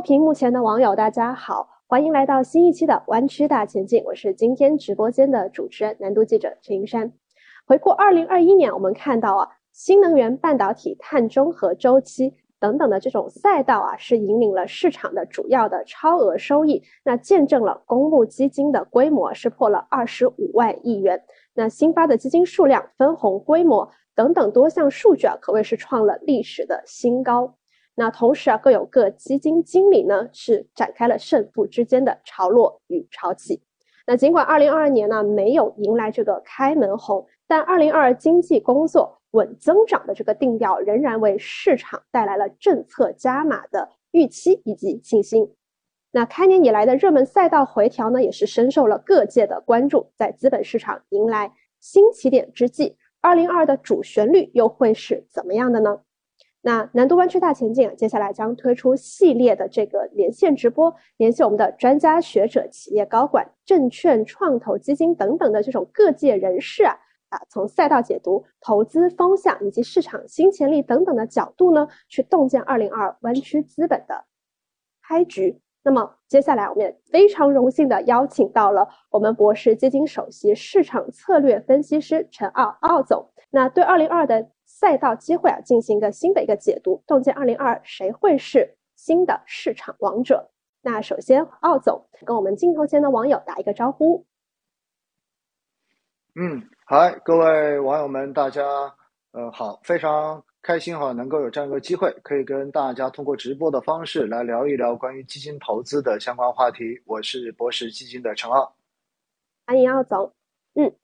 屏幕前的网友，大家好，欢迎来到新一期的弯曲大前进。我是今天直播间的主持人，南都记者陈云山。回顾二零二一年，我们看到啊，新能源、半导体、碳中和周期等等的这种赛道啊，是引领了市场的主要的超额收益。那见证了公募基金的规模是破了二十五万亿元。那新发的基金数量、分红规模等等多项数据啊，可谓是创了历史的新高。那同时啊，各有各基金经理呢，是展开了胜负之间的潮落与潮起。那尽管二零二二年呢没有迎来这个开门红，但二零二二经济工作稳增长的这个定调，仍然为市场带来了政策加码的预期以及信心。那开年以来的热门赛道回调呢，也是深受了各界的关注。在资本市场迎来新起点之际，二零二的主旋律又会是怎么样的呢？那南都湾区大前进啊，接下来将推出系列的这个连线直播，联系我们的专家学者、企业高管、证券创投基金等等的这种各界人士啊，啊，从赛道解读、投资方向以及市场新潜力等等的角度呢，去洞见二零二湾区资本的开局。那么接下来，我们也非常荣幸的邀请到了我们博士基金首席市场策略分析师陈奥奥总。那对二零二的赛道机会啊，进行一个新的一个解读，洞见二零二谁会是新的市场王者？那首先，奥总跟我们镜头前的网友打一个招呼。嗯，嗨，各位网友们，大家呃好，非常开心哈，能够有这样一个机会，可以跟大家通过直播的方式来聊一聊关于基金投资的相关话题。我是博时基金的陈奥，欢迎奥总。嗯。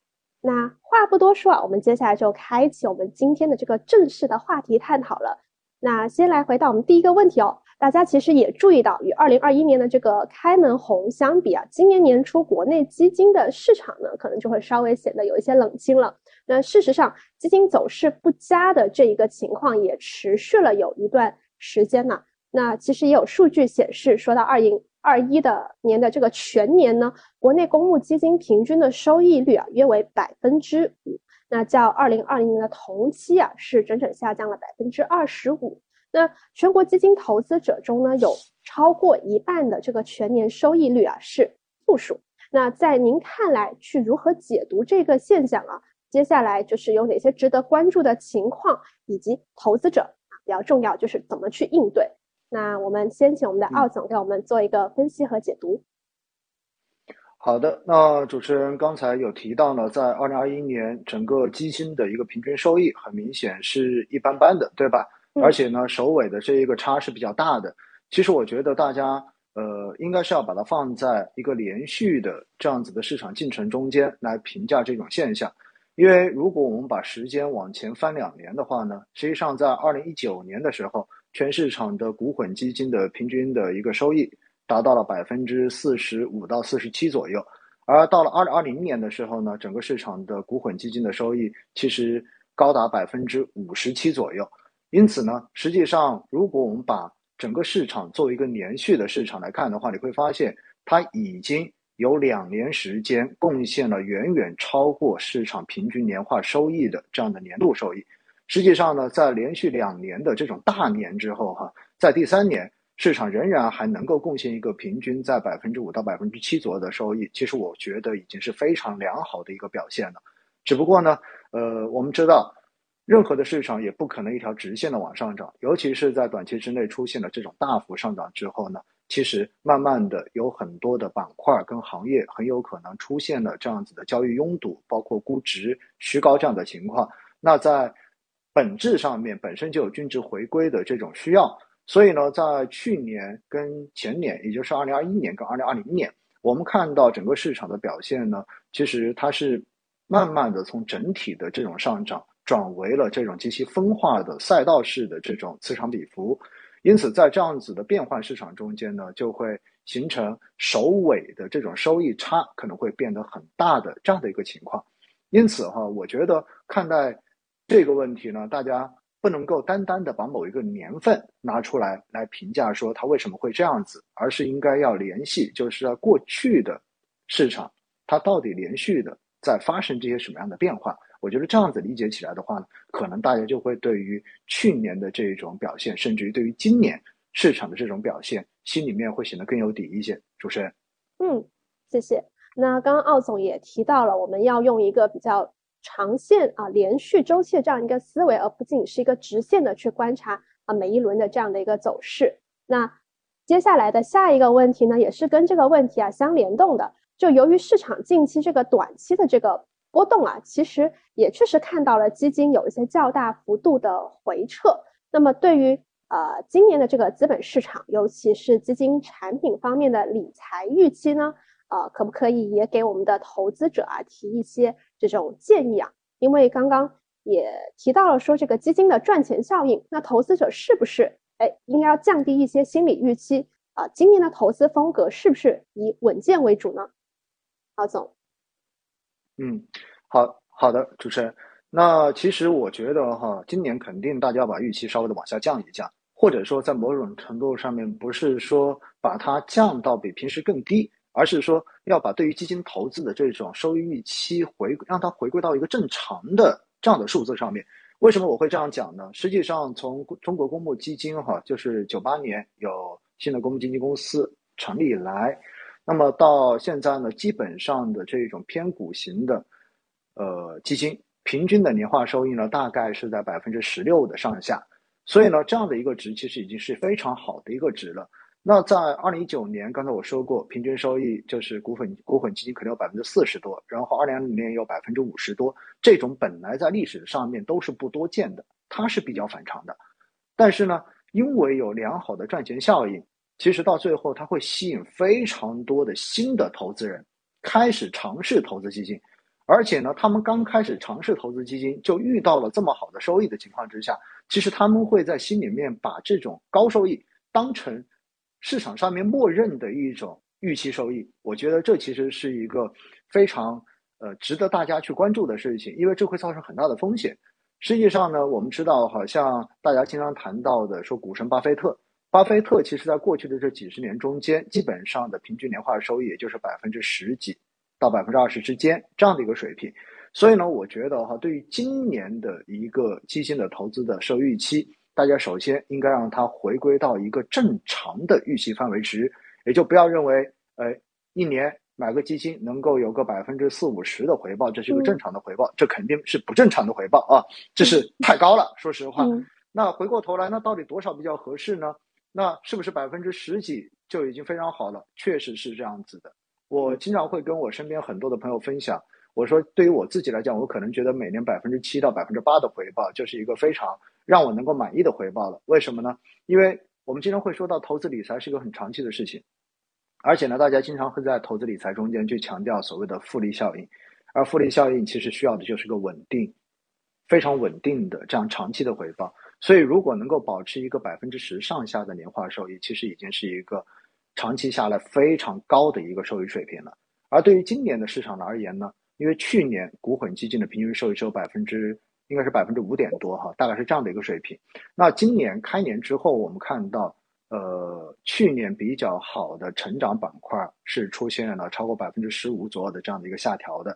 那话不多说啊，我们接下来就开启我们今天的这个正式的话题探讨了。那先来回答我们第一个问题哦，大家其实也注意到，与二零二一年的这个开门红相比啊，今年年初国内基金的市场呢，可能就会稍微显得有一些冷清了。那事实上，基金走势不佳的这一个情况也持续了有一段时间呢。那其实也有数据显示，说到二零。二一的年的这个全年呢，国内公募基金平均的收益率啊，约为百分之五，那较二零二零年的同期啊，是整整下降了百分之二十五。那全国基金投资者中呢，有超过一半的这个全年收益率啊是负数。那在您看来，去如何解读这个现象啊？接下来就是有哪些值得关注的情况，以及投资者比较重要，就是怎么去应对。那我们先请我们的奥总给我们做一个分析和解读。好的，那主持人刚才有提到呢，在二零二一年整个基金的一个平均收益很明显是一般般的，对吧？而且呢，首尾的这一个差是比较大的。其实我觉得大家呃，应该是要把它放在一个连续的这样子的市场进程中间来评价这种现象。因为如果我们把时间往前翻两年的话呢，实际上在二零一九年的时候。全市场的股混基金的平均的一个收益达到了百分之四十五到四十七左右，而到了二零二零年的时候呢，整个市场的股混基金的收益其实高达百分之五十七左右。因此呢，实际上如果我们把整个市场作为一个连续的市场来看的话，你会发现它已经有两年时间贡献了远远超过市场平均年化收益的这样的年度收益。实际上呢，在连续两年的这种大年之后，哈，在第三年市场仍然还能够贡献一个平均在百分之五到百分之七左右的收益，其实我觉得已经是非常良好的一个表现了。只不过呢，呃，我们知道，任何的市场也不可能一条直线的往上涨，尤其是在短期之内出现了这种大幅上涨之后呢，其实慢慢的有很多的板块跟行业很有可能出现了这样子的交易拥堵，包括估值虚高这样的情况。那在本质上面本身就有均值回归的这种需要，所以呢，在去年跟前年，也就是二零二一年跟二零二零年，我们看到整个市场的表现呢，其实它是慢慢的从整体的这种上涨转为了这种极其分化的赛道式的这种磁场比幅，因此在这样子的变换市场中间呢，就会形成首尾的这种收益差可能会变得很大的这样的一个情况，因此哈，我觉得看待。这个问题呢，大家不能够单单的把某一个年份拿出来来评价说它为什么会这样子，而是应该要联系，就是在过去的市场，它到底连续的在发生这些什么样的变化？我觉得这样子理解起来的话呢，可能大家就会对于去年的这种表现，甚至于对于今年市场的这种表现，心里面会显得更有底一些。主持人，嗯，谢谢。那刚刚奥总也提到了，我们要用一个比较长线啊、连续周期的这样一个思维，而不仅仅是一个直线的去观察啊每一轮的这样的一个走势。那接下来的下一个问题呢，也是跟这个问题啊相联动的。就由于市场近期这个短期的这个波动啊，其实也确实看到了基金有一些较大幅度的回撤。那么对于呃今年的这个资本市场，尤其是基金产品方面的理财预期呢，呃，可不可以也给我们的投资者啊提一些这种建议啊？因为刚刚也提到了说这个基金的赚钱效应，那投资者是不是？哎，应该要降低一些心理预期啊！今年的投资风格是不是以稳健为主呢？敖总，嗯，好好的，主持人。那其实我觉得哈，今年肯定大家要把预期稍微的往下降一降，或者说在某种程度上面，不是说把它降到比平时更低，而是说要把对于基金投资的这种收益预期回让它回归到一个正常的这样的数字上面。为什么我会这样讲呢？实际上，从中国公募基金哈，就是九八年有新的公募基金公司成立以来，那么到现在呢，基本上的这种偏股型的呃基金，平均的年化收益呢，大概是在百分之十六的上下。所以呢，这样的一个值其实已经是非常好的一个值了。那在二零一九年，刚才我说过，平均收益就是股份股份基金可能有百分之四十多，然后二零二零年有百分之五十多，这种本来在历史上面都是不多见的，它是比较反常的。但是呢，因为有良好的赚钱效应，其实到最后它会吸引非常多的新的投资人开始尝试投资基金，而且呢，他们刚开始尝试投资基金就遇到了这么好的收益的情况之下，其实他们会在心里面把这种高收益当成。市场上面默认的一种预期收益，我觉得这其实是一个非常呃值得大家去关注的事情，因为这会造成很大的风险。实际上呢，我们知道，好像大家经常谈到的说股神巴菲特，巴菲特其实在过去的这几十年中间，基本上的平均年化收益也就是百分之十几到百分之二十之间这样的一个水平。所以呢，我觉得哈，对于今年的一个基金的投资的收益预期。大家首先应该让它回归到一个正常的预期范围值，也就不要认为，呃，一年买个基金能够有个百分之四五十的回报，这是一个正常的回报，这肯定是不正常的回报啊，这是太高了。说实话，那回过头来，那到底多少比较合适呢？那是不是百分之十几就已经非常好了？确实是这样子的。我经常会跟我身边很多的朋友分享，我说对于我自己来讲，我可能觉得每年百分之七到百分之八的回报就是一个非常。让我能够满意的回报了，为什么呢？因为我们经常会说到投资理财是一个很长期的事情，而且呢，大家经常会在投资理财中间去强调所谓的复利效应，而复利效应其实需要的就是个稳定、非常稳定的这样长期的回报。所以，如果能够保持一个百分之十上下的年化收益，其实已经是一个长期下来非常高的一个收益水平了。而对于今年的市场而言呢，因为去年股混基金的平均收益只有百分之。应该是百分之五点多哈，大概是这样的一个水平。那今年开年之后，我们看到，呃，去年比较好的成长板块是出现了超过百分之十五左右的这样的一个下调的，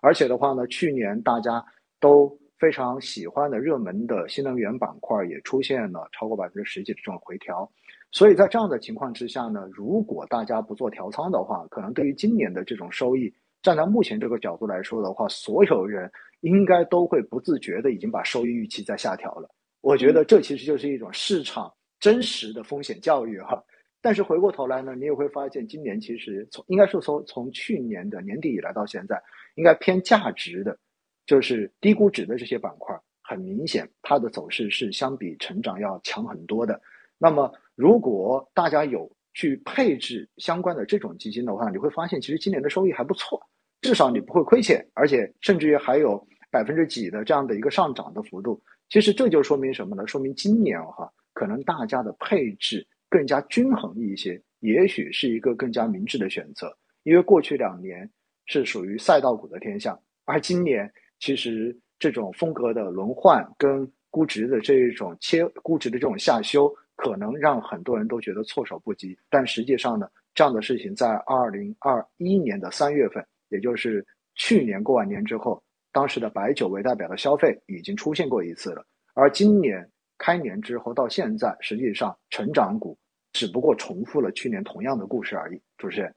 而且的话呢，去年大家都非常喜欢的热门的新能源板块也出现了超过百分之十几的这种回调。所以在这样的情况之下呢，如果大家不做调仓的话，可能对于今年的这种收益，站在目前这个角度来说的话，所有人。应该都会不自觉的已经把收益预期在下调了。我觉得这其实就是一种市场真实的风险教育哈。但是回过头来呢，你也会发现，今年其实从应该是从从去年的年底以来到现在，应该偏价值的，就是低估值的这些板块，很明显它的走势是相比成长要强很多的。那么如果大家有去配置相关的这种基金的话，你会发现其实今年的收益还不错，至少你不会亏钱，而且甚至于还有。百分之几的这样的一个上涨的幅度，其实这就说明什么呢？说明今年哈，可能大家的配置更加均衡一些，也许是一个更加明智的选择。因为过去两年是属于赛道股的天下，而今年其实这种风格的轮换跟估值的这一种切估值的这种下修，可能让很多人都觉得措手不及。但实际上呢，这样的事情在二零二一年的三月份，也就是去年过完年之后。当时的白酒为代表的消费已经出现过一次了，而今年开年之后到现在，实际上成长股只不过重复了去年同样的故事而已。主持人，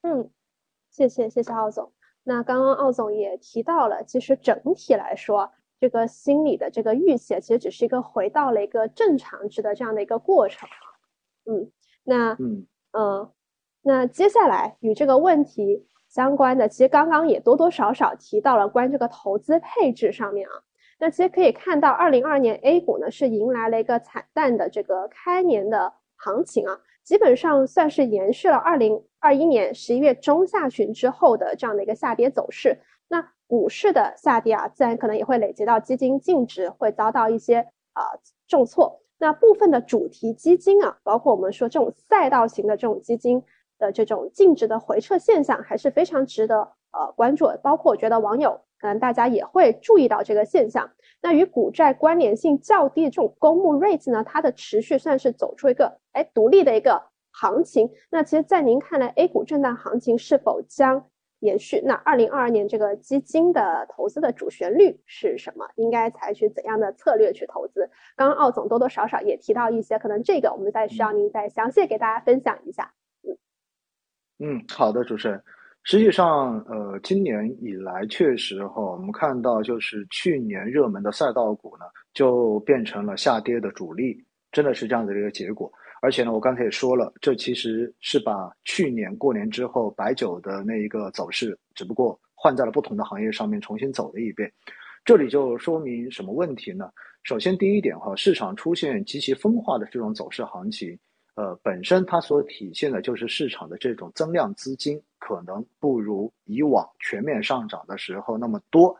嗯，谢谢谢谢奥总。那刚刚奥总也提到了，其实整体来说，这个心理的这个预期其实只是一个回到了一个正常值的这样的一个过程。嗯，那嗯嗯，那接下来与这个问题相关的，其实刚刚也多多少少提到了关于这个投资配置上面啊。那其实可以看到，二零二二年 A 股呢是迎来了一个惨淡的这个开年的行情啊，基本上算是延续了二零二一年十一月中下旬之后的这样的一个下跌走势。那股市的下跌啊，自然可能也会累积到基金净值会遭到一些啊重挫。那部分的主题基金啊，包括我们说这种赛道型的这种基金的这种净值的回撤现象，还是非常值得呃关注。包括我觉得网友。可能大家也会注意到这个现象。那与股债关联性较低的这种公募 REITs 呢，它的持续算是走出一个哎独立的一个行情。那其实，在您看来，A 股震荡行情是否将延续？那二零二二年这个基金的投资的主旋律是什么？应该采取怎样的策略去投资？刚刚奥总多多少少也提到一些，可能这个我们再需要您再详细给大家分享一下。嗯，好的，主持人。实际上，呃，今年以来确实哈，我们看到就是去年热门的赛道股呢，就变成了下跌的主力，真的是这样的一个结果。而且呢，我刚才也说了，这其实是把去年过年之后白酒的那一个走势，只不过换在了不同的行业上面重新走了一遍。这里就说明什么问题呢？首先第一点哈，市场出现极其分化的这种走势行情。呃，本身它所体现的就是市场的这种增量资金可能不如以往全面上涨的时候那么多。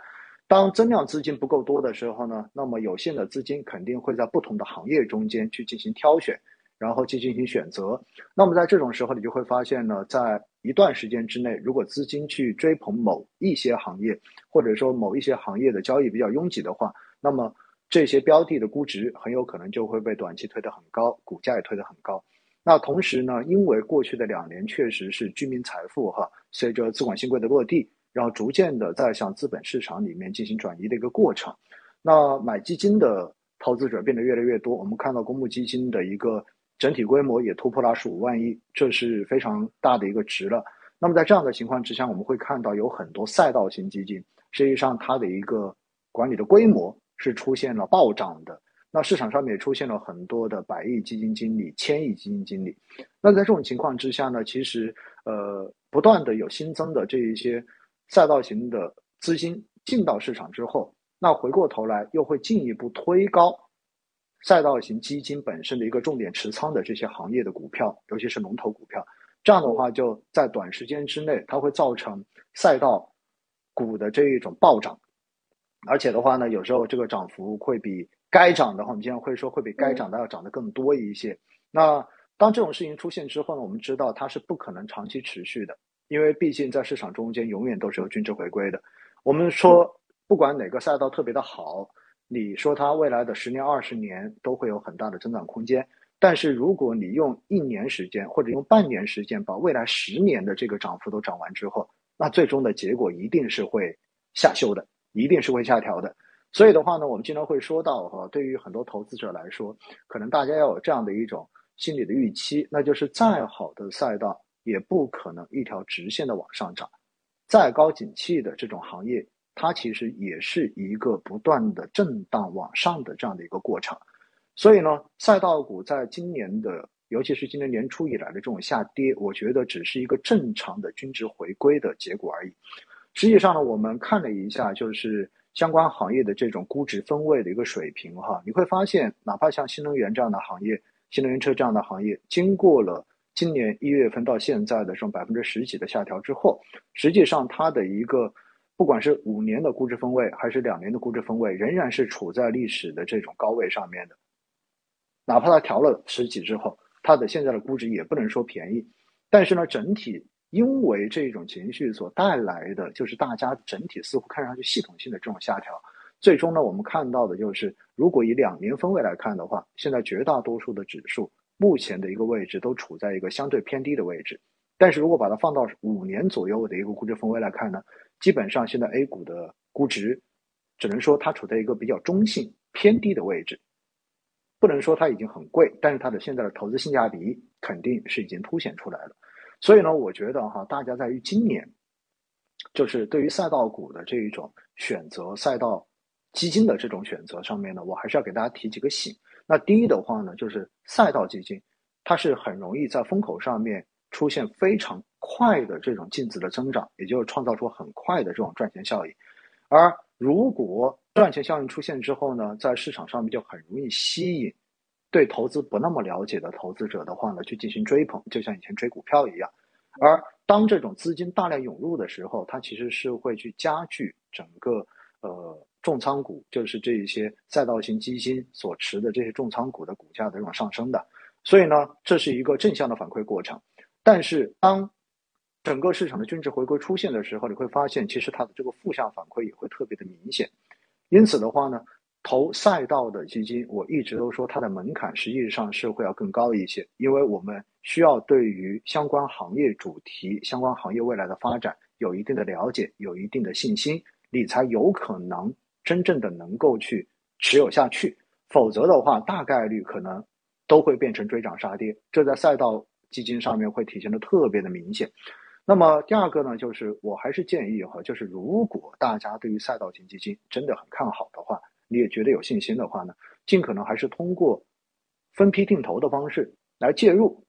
当增量资金不够多的时候呢，那么有限的资金肯定会在不同的行业中间去进行挑选，然后去进行选择。那么在这种时候，你就会发现呢，在一段时间之内，如果资金去追捧某一些行业，或者说某一些行业的交易比较拥挤的话，那么。这些标的的估值很有可能就会被短期推得很高，股价也推得很高。那同时呢，因为过去的两年确实是居民财富哈，随着资管新规的落地，然后逐渐的在向资本市场里面进行转移的一个过程。那买基金的投资者变得越来越多，我们看到公募基金的一个整体规模也突破了十五万亿，这是非常大的一个值了。那么在这样的情况之下，我们会看到有很多赛道型基金，实际上它的一个管理的规模。是出现了暴涨的，那市场上面也出现了很多的百亿基金经理、千亿基金经理。那在这种情况之下呢，其实呃，不断的有新增的这一些赛道型的资金进到市场之后，那回过头来又会进一步推高赛道型基金本身的一个重点持仓的这些行业的股票，尤其是龙头股票。这样的话，就在短时间之内，它会造成赛道股的这一种暴涨。而且的话呢，有时候这个涨幅会比该涨的话，我们经常会说会比该涨的要涨得更多一些。那当这种事情出现之后呢，我们知道它是不可能长期持续的，因为毕竟在市场中间永远都是有均值回归的。我们说，不管哪个赛道特别的好，你说它未来的十年、二十年都会有很大的增长空间。但是如果你用一年时间或者用半年时间把未来十年的这个涨幅都涨完之后，那最终的结果一定是会下修的。一定是会下调的，所以的话呢，我们经常会说到哈，对于很多投资者来说，可能大家要有这样的一种心理的预期，那就是再好的赛道也不可能一条直线的往上涨，再高景气的这种行业，它其实也是一个不断的震荡往上的这样的一个过程。所以呢，赛道股在今年的，尤其是今年年初以来的这种下跌，我觉得只是一个正常的均值回归的结果而已。实际上呢，我们看了一下，就是相关行业的这种估值分位的一个水平哈，你会发现，哪怕像新能源这样的行业，新能源车这样的行业，经过了今年一月份到现在的这种百分之十几的下调之后，实际上它的一个不管是五年的估值分位，还是两年的估值分位，仍然是处在历史的这种高位上面的。哪怕它调了十几之后，它的现在的估值也不能说便宜，但是呢，整体。因为这种情绪所带来的，就是大家整体似乎看上去系统性的这种下调，最终呢，我们看到的就是，如果以两年分位来看的话，现在绝大多数的指数目前的一个位置都处在一个相对偏低的位置，但是如果把它放到五年左右的一个估值分位来看呢，基本上现在 A 股的估值，只能说它处在一个比较中性偏低的位置。不能说它已经很贵，但是它的现在的投资性价比肯定是已经凸显出来了。所以呢，我觉得哈，大家在于今年，就是对于赛道股的这一种选择，赛道基金的这种选择上面呢，我还是要给大家提几个醒。那第一的话呢，就是赛道基金，它是很容易在风口上面出现非常快的这种净值的增长，也就是创造出很快的这种赚钱效应。而如果赚钱效应出现之后呢，在市场上面就很容易吸引对投资不那么了解的投资者的话呢，去进行追捧，就像以前追股票一样。而当这种资金大量涌入的时候，它其实是会去加剧整个呃重仓股，就是这一些赛道型基金所持的这些重仓股的股价的这种上升的。所以呢，这是一个正向的反馈过程。但是当整个市场的均值回归出现的时候，你会发现其实它的这个负向反馈也会特别的明显。因此的话呢，投赛道的基金，我一直都说它的门槛实际上是会要更高一些，因为我们需要对于相关行业主题、相关行业未来的发展有一定的了解、有一定的信心，你才有可能真正的能够去持有下去。否则的话，大概率可能都会变成追涨杀跌，这在赛道基金上面会体现的特别的明显。那么第二个呢，就是我还是建议哈，就是如果大家对于赛道型基金真的很看好的话，你也觉得有信心的话呢，尽可能还是通过分批定投的方式来介入，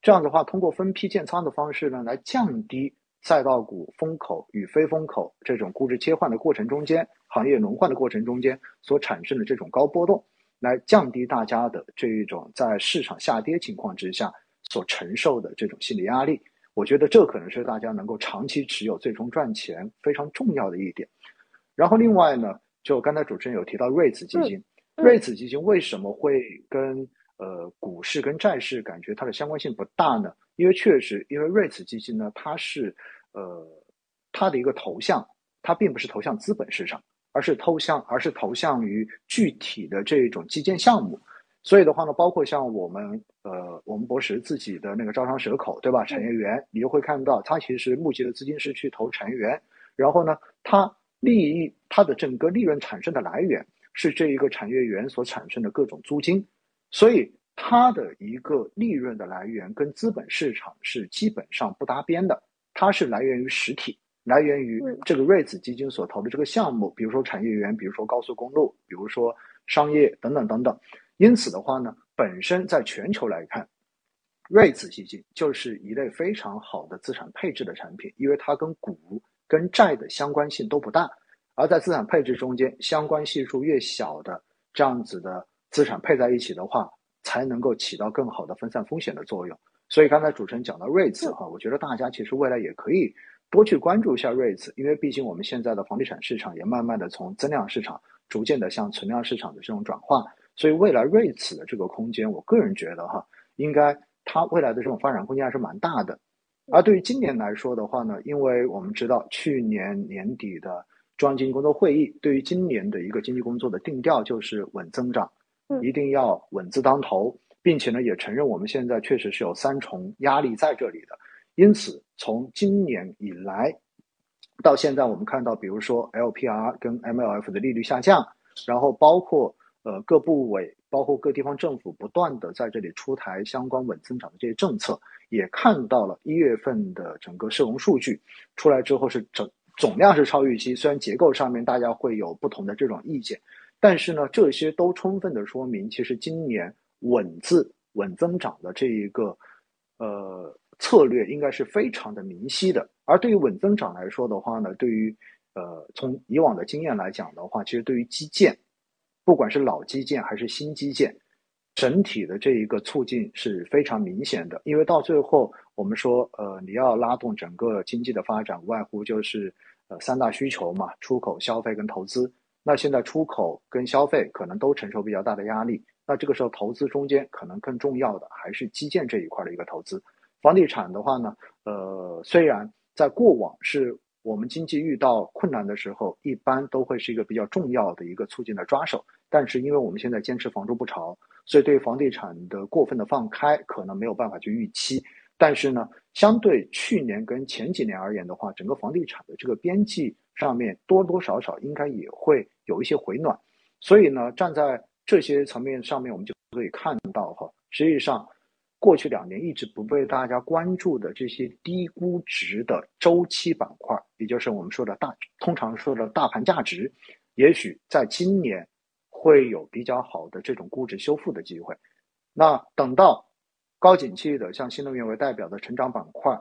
这样的话，通过分批建仓的方式呢，来降低赛道股风口与非风口这种估值切换的过程中间，行业轮换的过程中间所产生的这种高波动，来降低大家的这一种在市场下跌情况之下所承受的这种心理压力。我觉得这可能是大家能够长期持有、最终赚钱非常重要的一点。然后另外呢，就刚才主持人有提到瑞慈基金，瑞慈基金为什么会跟呃股市跟债市感觉它的相关性不大呢？因为确实，因为瑞慈基金呢，它是呃它的一个投向，它并不是投向资本市场，而是投向而是投向于具体的这种基建项目。所以的话呢，包括像我们呃，我们博时自己的那个招商蛇口，对吧？产业园，你就会看到，它其实募集的资金是去投产业园，然后呢，它利益它的整个利润产生的来源是这一个产业园所产生的各种租金，所以它的一个利润的来源跟资本市场是基本上不搭边的，它是来源于实体，来源于这个瑞子基金所投的这个项目，比如说产业园，比如说高速公路，比如说商业等等等等。因此的话呢，本身在全球来看，瑞子基金就是一类非常好的资产配置的产品，因为它跟股跟债的相关性都不大，而在资产配置中间，相关系数越小的这样子的资产配在一起的话，才能够起到更好的分散风险的作用。所以刚才主持人讲到瑞子哈，我觉得大家其实未来也可以多去关注一下瑞子，因为毕竟我们现在的房地产市场也慢慢的从增量市场逐渐的向存量市场的这种转化。所以未来瑞慈的这个空间，我个人觉得哈，应该它未来的这种发展空间还是蛮大的。而对于今年来说的话呢，因为我们知道去年年底的中央经济工作会议对于今年的一个经济工作的定调就是稳增长，一定要稳字当头，并且呢也承认我们现在确实是有三重压力在这里的。因此，从今年以来到现在，我们看到，比如说 LPR 跟 MLF 的利率下降，然后包括。呃，各部委包括各地方政府不断的在这里出台相关稳增长的这些政策，也看到了一月份的整个社融数据出来之后是整总量是超预期，虽然结构上面大家会有不同的这种意见，但是呢，这些都充分的说明，其实今年稳字稳增长的这一个呃策略应该是非常的明晰的。而对于稳增长来说的话呢，对于呃从以往的经验来讲的话，其实对于基建。不管是老基建还是新基建，整体的这一个促进是非常明显的。因为到最后，我们说，呃，你要拉动整个经济的发展，无外乎就是呃三大需求嘛：出口、消费跟投资。那现在出口跟消费可能都承受比较大的压力，那这个时候投资中间可能更重要的还是基建这一块的一个投资。房地产的话呢，呃，虽然在过往是。我们经济遇到困难的时候，一般都会是一个比较重要的一个促进的抓手。但是，因为我们现在坚持房住不炒，所以对房地产的过分的放开，可能没有办法去预期。但是呢，相对去年跟前几年而言的话，整个房地产的这个边际上面多多少少应该也会有一些回暖。所以呢，站在这些层面上面，我们就可以看到哈，实际上过去两年一直不被大家关注的这些低估值的周期板块，也就是我们说的大，通常说的大盘价值，也许在今年会有比较好的这种估值修复的机会。那等到高景气的像新能源为代表的成长板块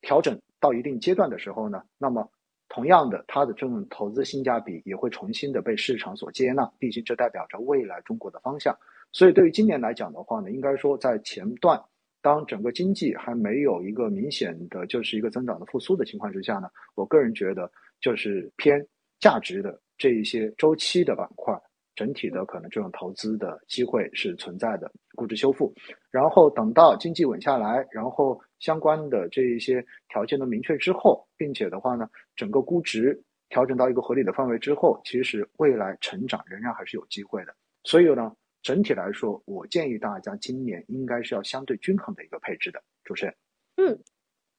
调整到一定阶段的时候呢，那么。同样的，它的这种投资性价比也会重新的被市场所接纳，毕竟这代表着未来中国的方向。所以对于今年来讲的话呢，应该说在前段，当整个经济还没有一个明显的就是一个增长的复苏的情况之下呢，我个人觉得就是偏价值的这一些周期的板块。整体的可能这种投资的机会是存在的，估值修复，然后等到经济稳下来，然后相关的这一些条件都明确之后，并且的话呢，整个估值调整到一个合理的范围之后，其实未来成长仍然还是有机会的。所以呢，整体来说，我建议大家今年应该是要相对均衡的一个配置的。主持人，嗯，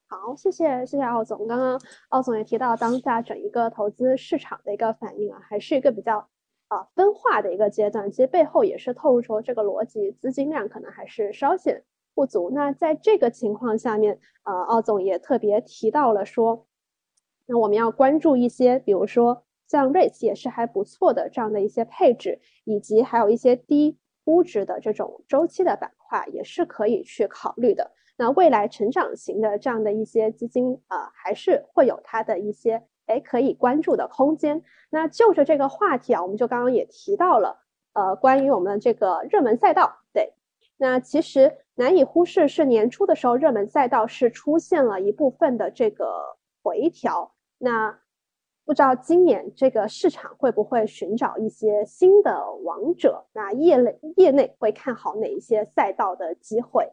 好，谢谢谢谢奥总。刚刚奥总也提到，当下整一个投资市场的一个反应啊，还是一个比较。啊，分化的一个阶段，其实背后也是透露出这个逻辑，资金量可能还是稍显不足。那在这个情况下面，啊，奥总也特别提到了说，那我们要关注一些，比如说像 REITs 也是还不错的这样的一些配置，以及还有一些低估值的这种周期的板块，也是可以去考虑的。那未来成长型的这样的一些基金啊，还是会有它的一些。哎，可以关注的空间。那就着这个话题啊，我们就刚刚也提到了，呃，关于我们这个热门赛道。对，那其实难以忽视是年初的时候，热门赛道是出现了一部分的这个回调。那不知道今年这个市场会不会寻找一些新的王者？那业内业内会看好哪一些赛道的机会？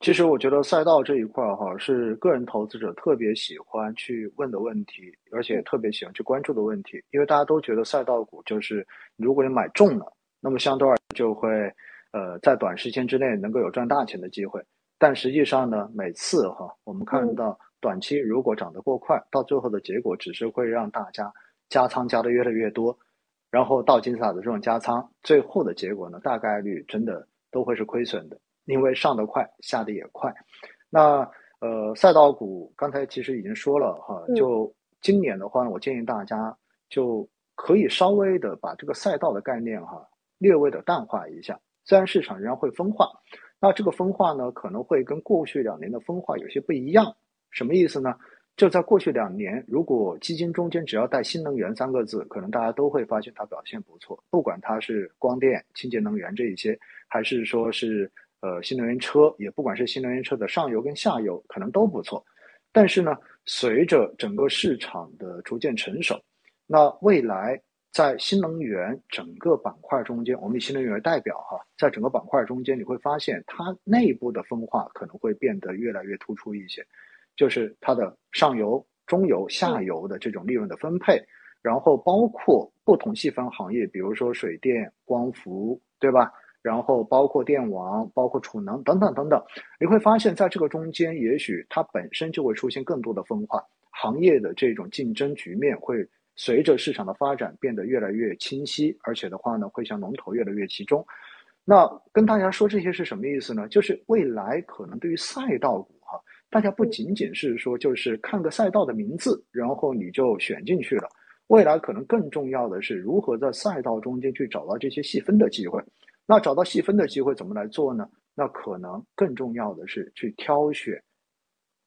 其实我觉得赛道这一块儿哈，是个人投资者特别喜欢去问的问题，而且特别喜欢去关注的问题。因为大家都觉得赛道股就是，如果你买中了，那么相对而言就会，呃，在短时间之内能够有赚大钱的机会。但实际上呢，每次哈，我们看到短期如果涨得过快，到最后的结果只是会让大家加仓加的越来越多，然后到金字塔的这种加仓，最后的结果呢，大概率真的都会是亏损的。因为上得快，下得也快。那呃，赛道股刚才其实已经说了哈，就今年的话呢，我建议大家就可以稍微的把这个赛道的概念哈略微的淡化一下。虽然市场仍然会分化，那这个分化呢可能会跟过去两年的分化有些不一样。什么意思呢？就在过去两年，如果基金中间只要带新能源三个字，可能大家都会发现它表现不错，不管它是光电、清洁能源这一些，还是说是。呃，新能源车也不管是新能源车的上游跟下游，可能都不错。但是呢，随着整个市场的逐渐成熟，那未来在新能源整个板块中间，我们以新能源为代表哈，在整个板块中间，你会发现它内部的分化可能会变得越来越突出一些，就是它的上游、中游、下游的这种利润的分配，然后包括不同细分行业，比如说水电、光伏，对吧？然后包括电网、包括储能等等等等，你会发现在这个中间，也许它本身就会出现更多的分化，行业的这种竞争局面会随着市场的发展变得越来越清晰，而且的话呢，会向龙头越来越集中。那跟大家说这些是什么意思呢？就是未来可能对于赛道股哈，大家不仅仅是说就是看个赛道的名字，然后你就选进去了，未来可能更重要的是如何在赛道中间去找到这些细分的机会。那找到细分的机会怎么来做呢？那可能更重要的是去挑选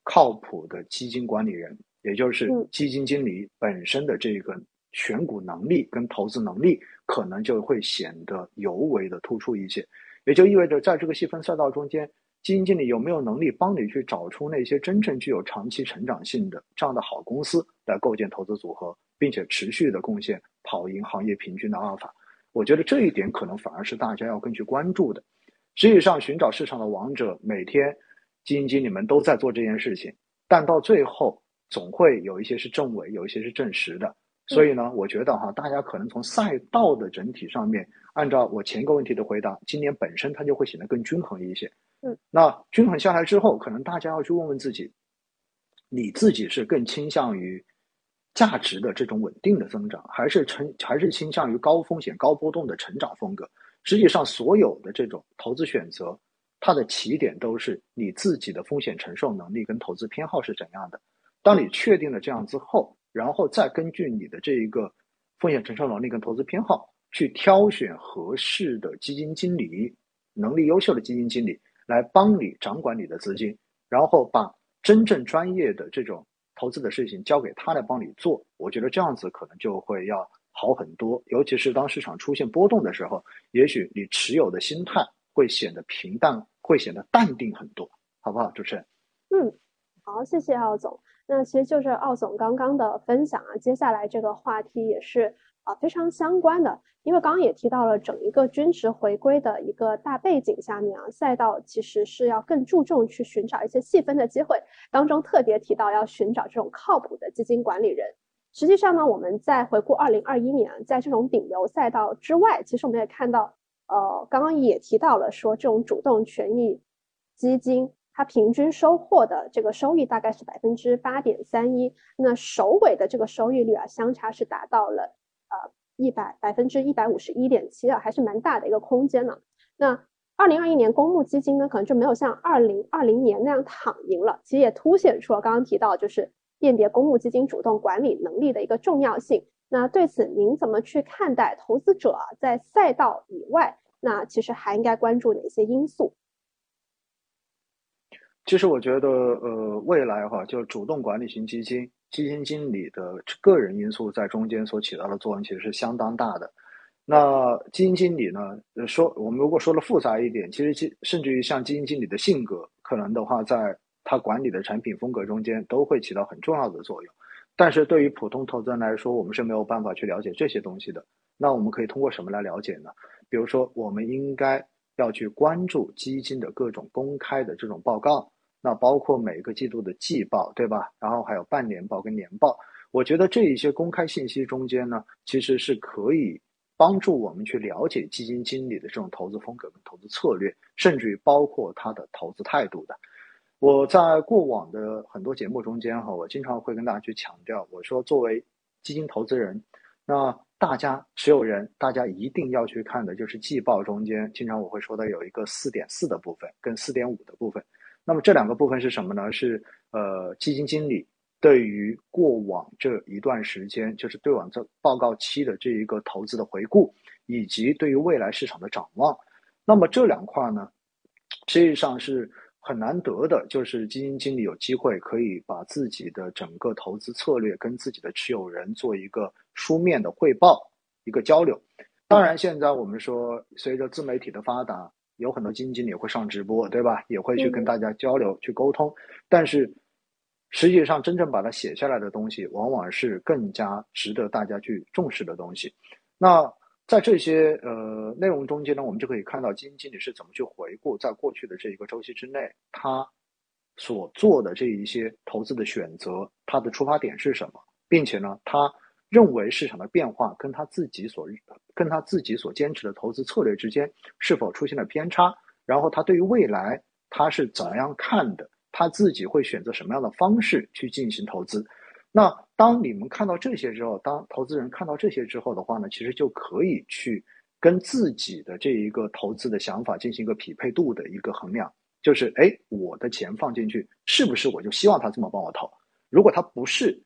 靠谱的基金管理人，也就是基金经理本身的这个选股能力跟投资能力，可能就会显得尤为的突出一些。也就意味着，在这个细分赛道中间，基金经理有没有能力帮你去找出那些真正具有长期成长性的这样的好公司，来构建投资组合，并且持续的贡献跑赢行业平均的阿尔法。我觉得这一点可能反而是大家要更去关注的。实际上，寻找市场的王者，每天基金经理们都在做这件事情，但到最后总会有一些是正伪，有一些是正实的。所以呢，我觉得哈，大家可能从赛道的整体上面，按照我前一个问题的回答，今年本身它就会显得更均衡一些。那均衡下来之后，可能大家要去问问自己，你自己是更倾向于？价值的这种稳定的增长，还是成还是倾向于高风险高波动的成长风格。实际上所有的这种投资选择，它的起点都是你自己的风险承受能力跟投资偏好是怎样的。当你确定了这样之后，然后再根据你的这一个风险承受能力跟投资偏好，去挑选合适的基金经理，能力优秀的基金经理来帮你掌管你的资金，然后把真正专业的这种投资的事情交给他来帮你做。我觉得这样子可能就会要好很多，尤其是当市场出现波动的时候，也许你持有的心态会显得平淡，会显得淡定很多，好不好，主持人？嗯，好，谢谢奥总。那其实就是奥总刚刚的分享啊，接下来这个话题也是啊非常相关的，因为刚刚也提到了整一个均值回归的一个大背景下面啊，赛道其实是要更注重去寻找一些细分的机会，当中特别提到要寻找这种靠谱的基金管理人。实际上呢，我们在回顾二零二一年，在这种顶流赛道之外，其实我们也看到，呃，刚刚也提到了说这种主动权益基金。它平均收获的这个收益大概是百分之八点三一，那首尾的这个收益率啊，相差是达到了呃一百百分之一百五十一点七啊，还是蛮大的一个空间呢。那二零二一年公募基金呢，可能就没有像二零二零年那样躺赢了，其实也凸显出了刚刚提到就是辨别公募基金主动管理能力的一个重要性。那对此您怎么去看待？投资者在赛道以外，那其实还应该关注哪些因素？其实我觉得，呃，未来哈，就主动管理型基金基金经理的个人因素在中间所起到的作用，其实是相当大的。那基金经理呢，说我们如果说的复杂一点，其实基甚至于像基金经理的性格，可能的话，在他管理的产品风格中间都会起到很重要的作用。但是对于普通投资人来说，我们是没有办法去了解这些东西的。那我们可以通过什么来了解呢？比如说，我们应该要去关注基金的各种公开的这种报告。那包括每个季度的季报，对吧？然后还有半年报跟年报。我觉得这一些公开信息中间呢，其实是可以帮助我们去了解基金经理的这种投资风格跟投资策略，甚至于包括他的投资态度的。我在过往的很多节目中间哈，我经常会跟大家去强调，我说作为基金投资人，那大家持有人，大家一定要去看的就是季报中间，经常我会说的有一个四点四的部分跟四点五的部分。那么这两个部分是什么呢？是呃基金经理对于过往这一段时间，就是对往这报告期的这一个投资的回顾，以及对于未来市场的展望。那么这两块呢，实际上是很难得的，就是基金经理有机会可以把自己的整个投资策略跟自己的持有人做一个书面的汇报，一个交流。当然，现在我们说随着自媒体的发达。有很多基金经理会上直播，对吧？也会去跟大家交流、去沟通。但是，实际上真正把它写下来的东西，往往是更加值得大家去重视的东西。那在这些呃内容中间呢，我们就可以看到基金经理是怎么去回顾在过去的这一个周期之内，他所做的这一些投资的选择，他的出发点是什么，并且呢，他。认为市场的变化跟他自己所跟他自己所坚持的投资策略之间是否出现了偏差，然后他对于未来他是怎样看的，他自己会选择什么样的方式去进行投资。那当你们看到这些之后，当投资人看到这些之后的话呢，其实就可以去跟自己的这一个投资的想法进行一个匹配度的一个衡量，就是哎，我的钱放进去是不是我就希望他这么帮我投？如果他不是。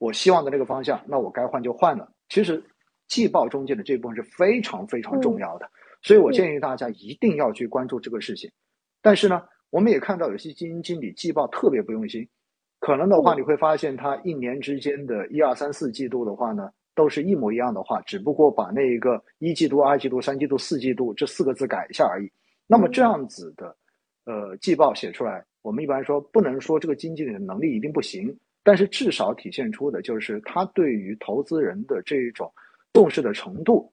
我希望的那个方向，那我该换就换了。其实季报中间的这部分是非常非常重要的，所以我建议大家一定要去关注这个事情。但是呢，我们也看到有些基金经理季报特别不用心，可能的话你会发现他一年之间的一二三四季度的话呢，都是一模一样的话，只不过把那一个一季度、二季度、三季度、四季度这四个字改一下而已。那么这样子的呃季报写出来，我们一般说不能说这个经纪人的能力一定不行。但是至少体现出的就是他对于投资人的这一种重视的程度，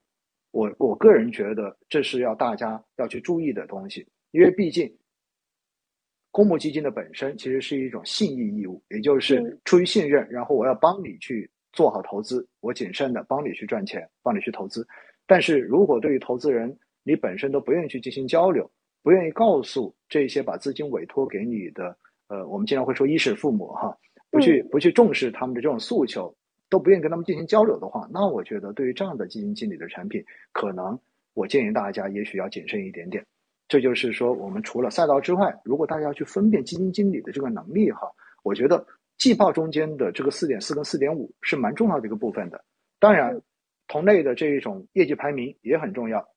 我我个人觉得这是要大家要去注意的东西，因为毕竟公募基金的本身其实是一种信义义务，也就是出于信任，然后我要帮你去做好投资，我谨慎的帮你去赚钱，帮你去投资。但是如果对于投资人你本身都不愿意去进行交流，不愿意告诉这些把资金委托给你的，呃，我们经常会说衣食父母哈。不去不去重视他们的这种诉求，都不愿意跟他们进行交流的话，那我觉得对于这样的基金经理的产品，可能我建议大家也许要谨慎一点点。这就是说，我们除了赛道之外，如果大家要去分辨基金经理的这个能力哈，我觉得季报中间的这个四点四跟四点五是蛮重要的一个部分的。当然，同类的这一种业绩排名也很重要。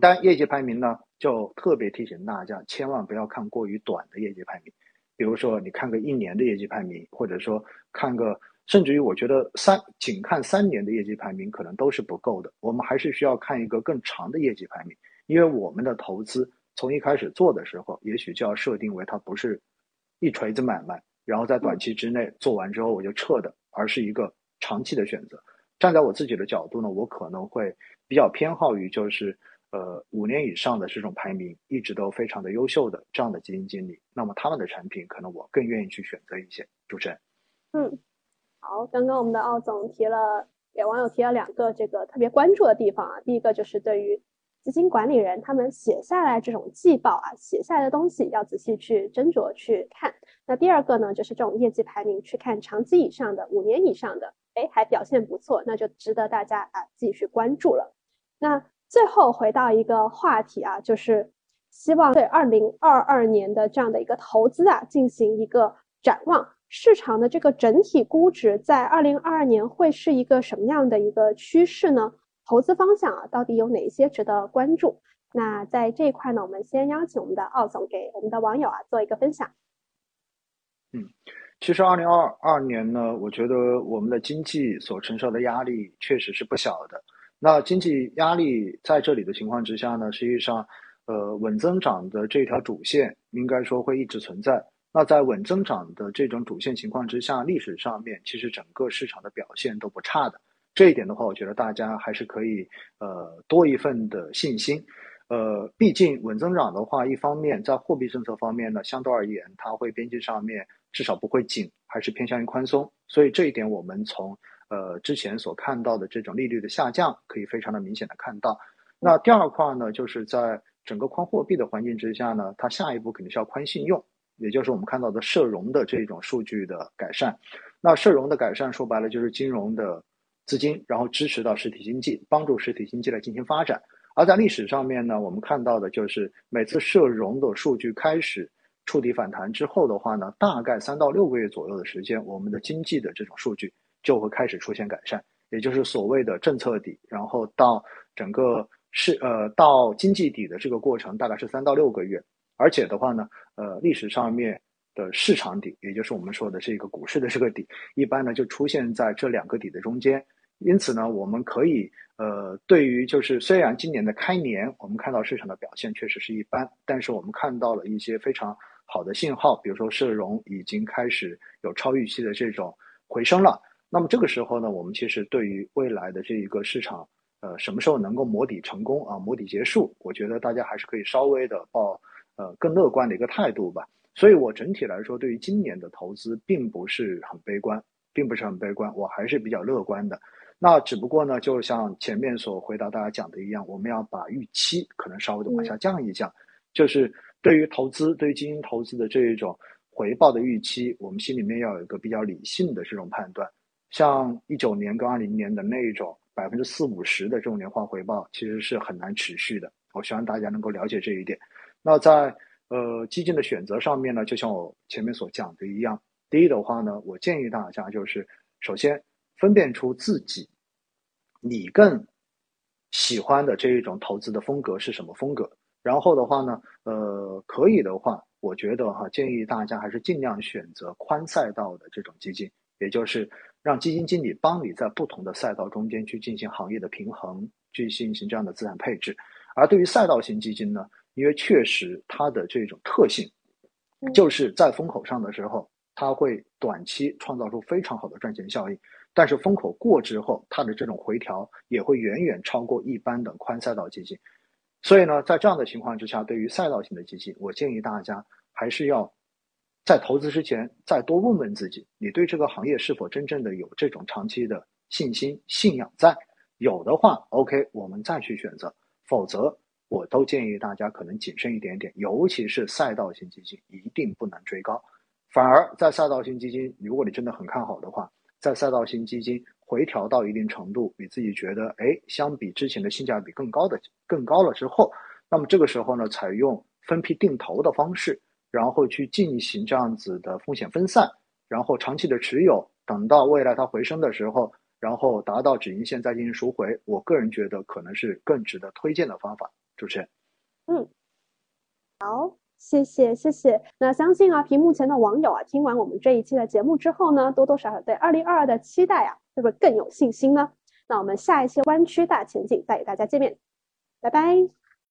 但业绩排名呢，就特别提醒大家，千万不要看过于短的业绩排名。比如说，你看个一年的业绩排名，或者说看个，甚至于我觉得三仅看三年的业绩排名可能都是不够的。我们还是需要看一个更长的业绩排名，因为我们的投资从一开始做的时候，也许就要设定为它不是一锤子买卖，然后在短期之内做完之后我就撤的，而是一个长期的选择。站在我自己的角度呢，我可能会比较偏好于就是。呃，五年以上的这种排名一直都非常的优秀的这样的基金经理，那么他们的产品可能我更愿意去选择一些。主持人，嗯，好，刚刚我们的奥总提了，给网友提了两个这个特别关注的地方啊，第一个就是对于基金管理人他们写下来这种季报啊，写下来的东西要仔细去斟酌去看。那第二个呢，就是这种业绩排名，去看长期以上的、五年以上的，哎，还表现不错，那就值得大家啊继续关注了。那。最后回到一个话题啊，就是希望对二零二二年的这样的一个投资啊进行一个展望。市场的这个整体估值在二零二二年会是一个什么样的一个趋势呢？投资方向啊，到底有哪些值得关注？那在这一块呢，我们先邀请我们的奥总给我们的网友啊做一个分享。嗯，其实二零二二年呢，我觉得我们的经济所承受的压力确实是不小的。那经济压力在这里的情况之下呢，实际上，呃，稳增长的这条主线应该说会一直存在。那在稳增长的这种主线情况之下，历史上面其实整个市场的表现都不差的。这一点的话，我觉得大家还是可以呃多一份的信心。呃，毕竟稳增长的话，一方面在货币政策方面呢，相对而言它会边际上面至少不会紧，还是偏向于宽松。所以这一点我们从呃，之前所看到的这种利率的下降，可以非常的明显的看到。那第二块呢，就是在整个宽货币的环境之下呢，它下一步肯定是要宽信用，也就是我们看到的社融的这种数据的改善。那社融的改善说白了就是金融的资金，然后支持到实体经济，帮助实体经济来进行发展。而在历史上面呢，我们看到的就是每次社融的数据开始触底反弹之后的话呢，大概三到六个月左右的时间，我们的经济的这种数据。就会开始出现改善，也就是所谓的政策底，然后到整个市呃到经济底的这个过程大概是三到六个月，而且的话呢，呃历史上面的市场底，也就是我们说的这个股市的这个底，一般呢就出现在这两个底的中间，因此呢，我们可以呃对于就是虽然今年的开年我们看到市场的表现确实是一般，但是我们看到了一些非常好的信号，比如说社融已经开始有超预期的这种回升了。那么这个时候呢，我们其实对于未来的这一个市场，呃，什么时候能够磨底成功啊，磨底结束，我觉得大家还是可以稍微的抱呃更乐观的一个态度吧。所以我整体来说，对于今年的投资并不是很悲观，并不是很悲观，我还是比较乐观的。那只不过呢，就像前面所回答大家讲的一样，我们要把预期可能稍微的往下降一降，就是对于投资，对于基金投资的这一种回报的预期，我们心里面要有一个比较理性的这种判断。像一九年跟二零年的那一种百分之四五十的这种年化回报，其实是很难持续的。我希望大家能够了解这一点。那在呃基金的选择上面呢，就像我前面所讲的一样，第一的话呢，我建议大家就是首先分辨出自己你更喜欢的这一种投资的风格是什么风格。然后的话呢，呃，可以的话，我觉得哈，建议大家还是尽量选择宽赛道的这种基金，也就是。让基金经理帮你在不同的赛道中间去进行行业的平衡，去进行这样的资产配置。而对于赛道型基金呢，因为确实它的这种特性，就是在风口上的时候，它会短期创造出非常好的赚钱效应，但是风口过之后，它的这种回调也会远远超过一般的宽赛道基金。所以呢，在这样的情况之下，对于赛道型的基金，我建议大家还是要。在投资之前，再多问问自己，你对这个行业是否真正的有这种长期的信心、信仰在？有的话，OK，我们再去选择；否则，我都建议大家可能谨慎一点点，尤其是赛道型基金，一定不能追高。反而在赛道型基金，如果你真的很看好的话，在赛道型基金回调到一定程度，你自己觉得哎，相比之前的性价比更高的更高了之后，那么这个时候呢，采用分批定投的方式，然后去进行这样子的风险分散，然后长期的持有，等到未来它回升的时候，然后达到止盈线再进行赎回，我个人觉得可能是更值得推荐的方法。主持人，嗯，好。谢谢谢谢，那相信啊，屏幕前的网友啊，听完我们这一期的节目之后呢，多多少少对二零二二的期待啊，是不是更有信心呢？那我们下一期弯曲大前景再与大家见面，拜拜。